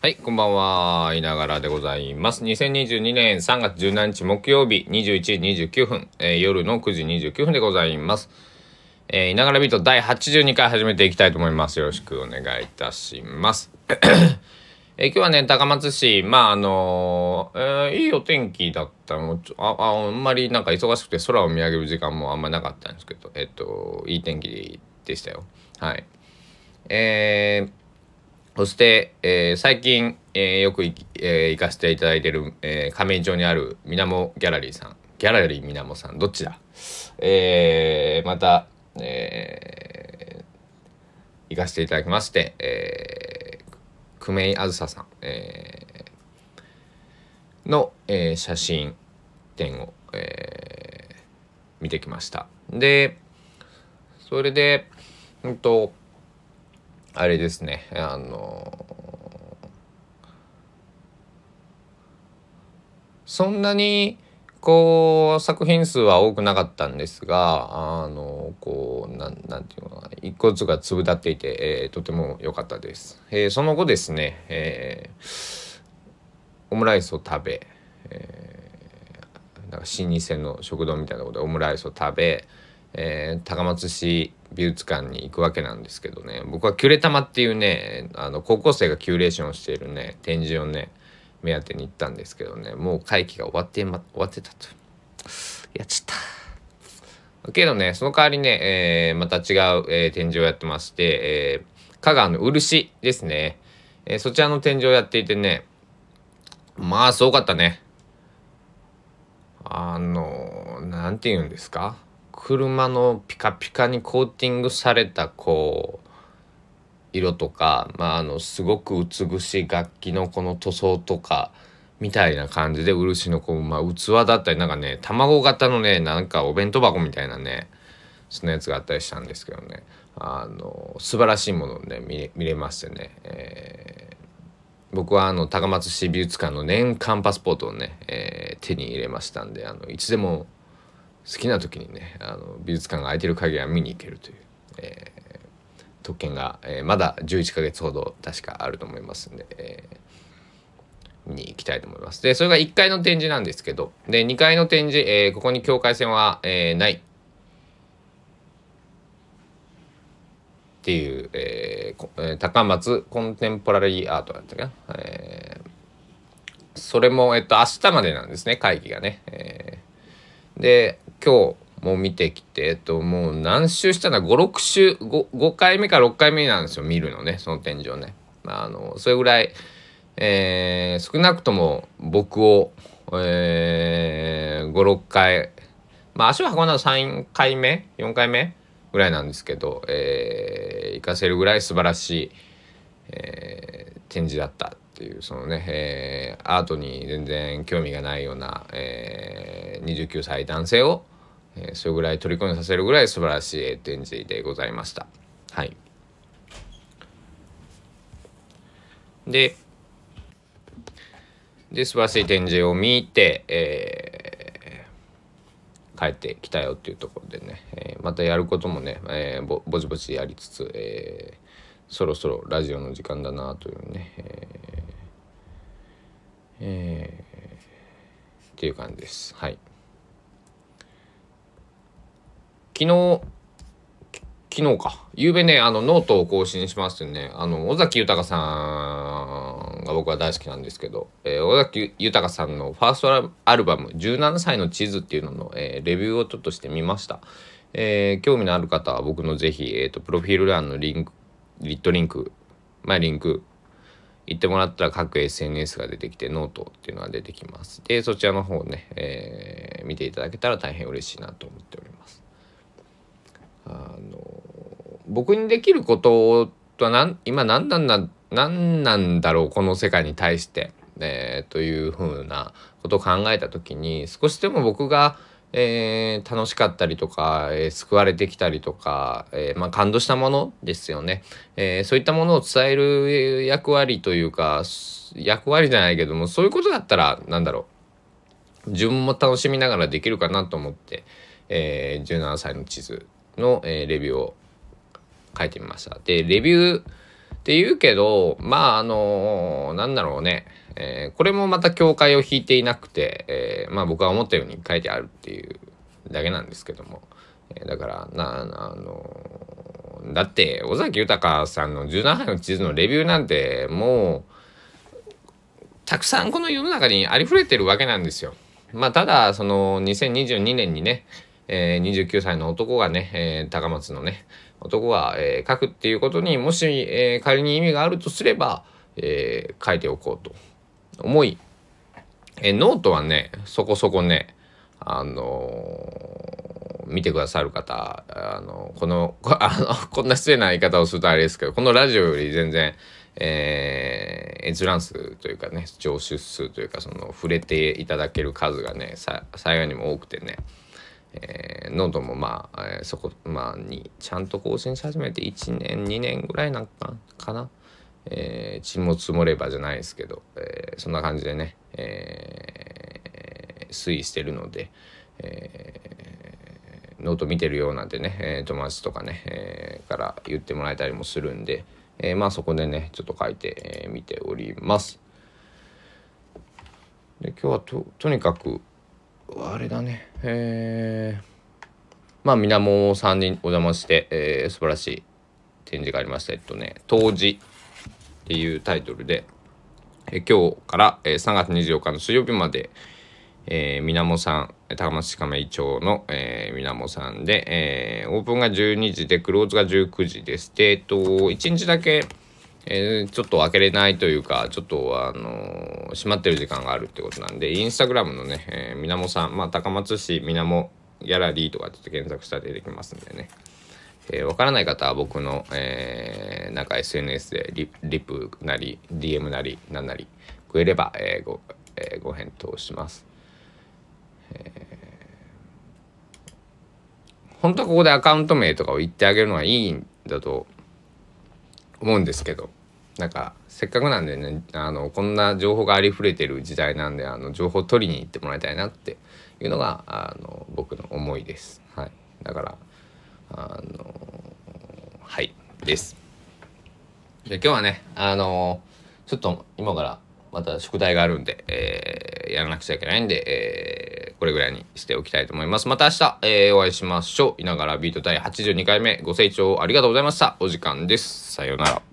はい、こんばんは。いながらでございます。2022年3月17日木曜日21時29分、えー夜の9時29分でございます。えー、いながらビート第82回始めていきたいと思います。よろしくお願いいたします。えー今日はね、高松市、まあ、あのーえーいいお天気だったのああ、あんまりなんか忙しくて空を見上げる時間もあんまなかったんですけど、えっと、いい天気でしたよ。はい。えーそして、えー最近、えーよく、えー行かせていただいている、えー亀井町にあるみなもギャラリーさん。ギャラリーみなもさん、どっちだ？えーまた、えー行かせていただきまして、えー、久米あずささん、えーの、えー写真展を、えー見てきました。で、それで、うんと、あれですね、あのそんなにこう作品数は多くなかったんですがあのこうなんなんていうのかな一個ずつが粒立っていて、えーとても良かったです、えーその後ですね、えーオムライスを食べ、えーなんか老舗の食堂みたいなころでオムライスを食べ、えー高松市美術館に行くわけなんですけどね。僕はキュレタマっていうねあの高校生がキュレーションしているね展示をね目当てに行ったんですけどね。もう会期が終わってま終わってたと。やっちゃったけどねその代わりね、えーまた違う、えー展示をやってまして、えー香川の漆ですね、えーそちらの展示をやっていてねまあすごかったね。あのなんて言うんですか？車のピカピカにコーティングされたこう色とか、まあ、あのすごく美しい楽器のこの塗装とかみたいな感じで漆のこう、まあ、器だったりなんかね卵型のねなんかお弁当箱みたいなねそんなやつがあったりしたんですけどね。あの素晴らしいものをね見れ見れましてね、えー僕はあの高松市美術館の年間パスポートをね、えー手に入れましたんであのいつでも好きな時にねあの美術館が空いてる限りは見に行けるという、えー特権が、えーまだ11ヶ月ほど確かあると思いますんで、えー見に行きたいと思います。でそれが1階の展示なんですけどで2階の展示、えーここに境界線は、えーないっていう、えー高松コンテンポラリーアートだったかな、えーそれも、えっと、明日までなんですね会議がね、えー。で今日も見てきて、えっと、もう何周したら56周 5, 5回目か6回目なんですよ見るのねその展示をね、まあ、あのそれぐらい、えー少なくとも僕を、えー、56回まあ足を運んだの3回目4回目ぐらいなんですけど、えー、行かせるぐらい素晴らしい、えー展示だった。っていうそのね、えーアートに全然興味がないような、えー29歳男性を、えーそれぐらい虜にさせるぐらい素晴らしい展示でございました。はい、でで素晴らしい展示を見て、えー帰ってきたよっていうところでね、えーまたやることもね、えーぼぼちぼちやりつつ、えーそろそろラジオの時間だなというね、ええーっていう感じです。はい。昨日昨日か。昨夜ね、あの、ノートを更新しましてね、あの、尾崎豊さんが僕は大好きなんですけど、えー尾崎豊さんのファーストアルバム、17歳の地図っていうのの、えーレビューをちょっとしてみました。えー興味のある方は僕のぜひ、えっ、と、プロフィール欄のリンク、 lit.link、まあ、リンク、行ってもらったら各 SNS が出てきてノートっていうのが出てきます。で、そちらの方をね、えー見ていただけたら大変嬉しいなと思っております。あの僕にできることとはなん今何なんだ何なんだろうこの世界に対して、えーというふうなことを考えた時に少しでも僕が、えー楽しかったりとか、えー救われてきたりとか、えーまあ、感動したものですよね、えそういったものを伝える役割というか役割じゃないけどもそういうことだったらなんだろう自分も楽しみながらできるかなと思って、え17歳の地図の、えレビューを書いてみました。でレビューっていうけど、まあ、あのなんだろうね。えー、これもまた境界を引いていなくて、えー、まあ僕は思ったように書いてあるっていうだけなんですけども。えー、だから、な、あのだって、尾崎豊さんの17杯の地図のレビューなんて、もう、たくさんこの世の中にありふれてるわけなんですよ。まあ、ただ、その、2022年にね、えー、29歳の男がね、えー、高松のね、男が、えー、書くっていうことにもし、えー、仮に意味があるとすれば、えー、書いておこうと思い、え、ノートはねそこそこねあのー、見てくださる方あのこの あのこんな失礼な言い方をするとあれですけどこのラジオより全然えー、閲覧数というかね聴取数というかその触れていただける数がねさ幸いにも多くてねえー、ノートもまあ、えー、そこ、まあ、にちゃんと更新し始めて1年2年ぐらいなんかかな、えー、血も積もればじゃないですけど、えー、そんな感じでね、えー、推移してるので、えー、ノート見てるようなんてね、えー、友達とかね、えー、から言ってもらえたりもするんで、えー、まあそこでねちょっと書いてみ、えー、ております。で今日はととにかくあれだねえー、まあ水面さんにお邪魔して、えー、素晴らしい展示がありましたえっとね「冬至」っていうタイトルで、え、今日から、えー、3月24日の水曜日まで、えー、水面さん高松市亀井町の、えー、水面さんで、えー、オープンが12時でクローズが19時ですでえっと1日だけえー、ちょっと開けれないというか、ちょっと、あのー、閉まってる時間があるってことなんで、インスタグラムのね、えー、みなもさん、まあ、高松市みなもギャラリーとかちょっと検索したら出てきますんでね。えー、わからない方は僕の、えー、なんか SNS でリリプなり、DM なり、なんなり、くれれば、えー、ご、えー、ご返答します。えー、本当はここでアカウント名とかを言ってあげるのはいいんだと思うんですけど、なんかせっかくなんでねあのこんな情報がありふれてる時代なんであの情報を取りに行ってもらいたいなっていうのがあの僕の思いです。はい、だからあのはいですで今日はねあのちょっと今からまた宿題があるんで、えー、やらなくちゃいけないんで、えー、これぐらいにしておきたいと思います。また明日、えー、お会いしましょう。いながらビート第82回目ご清聴ありがとうございました。お時間です。さようなら。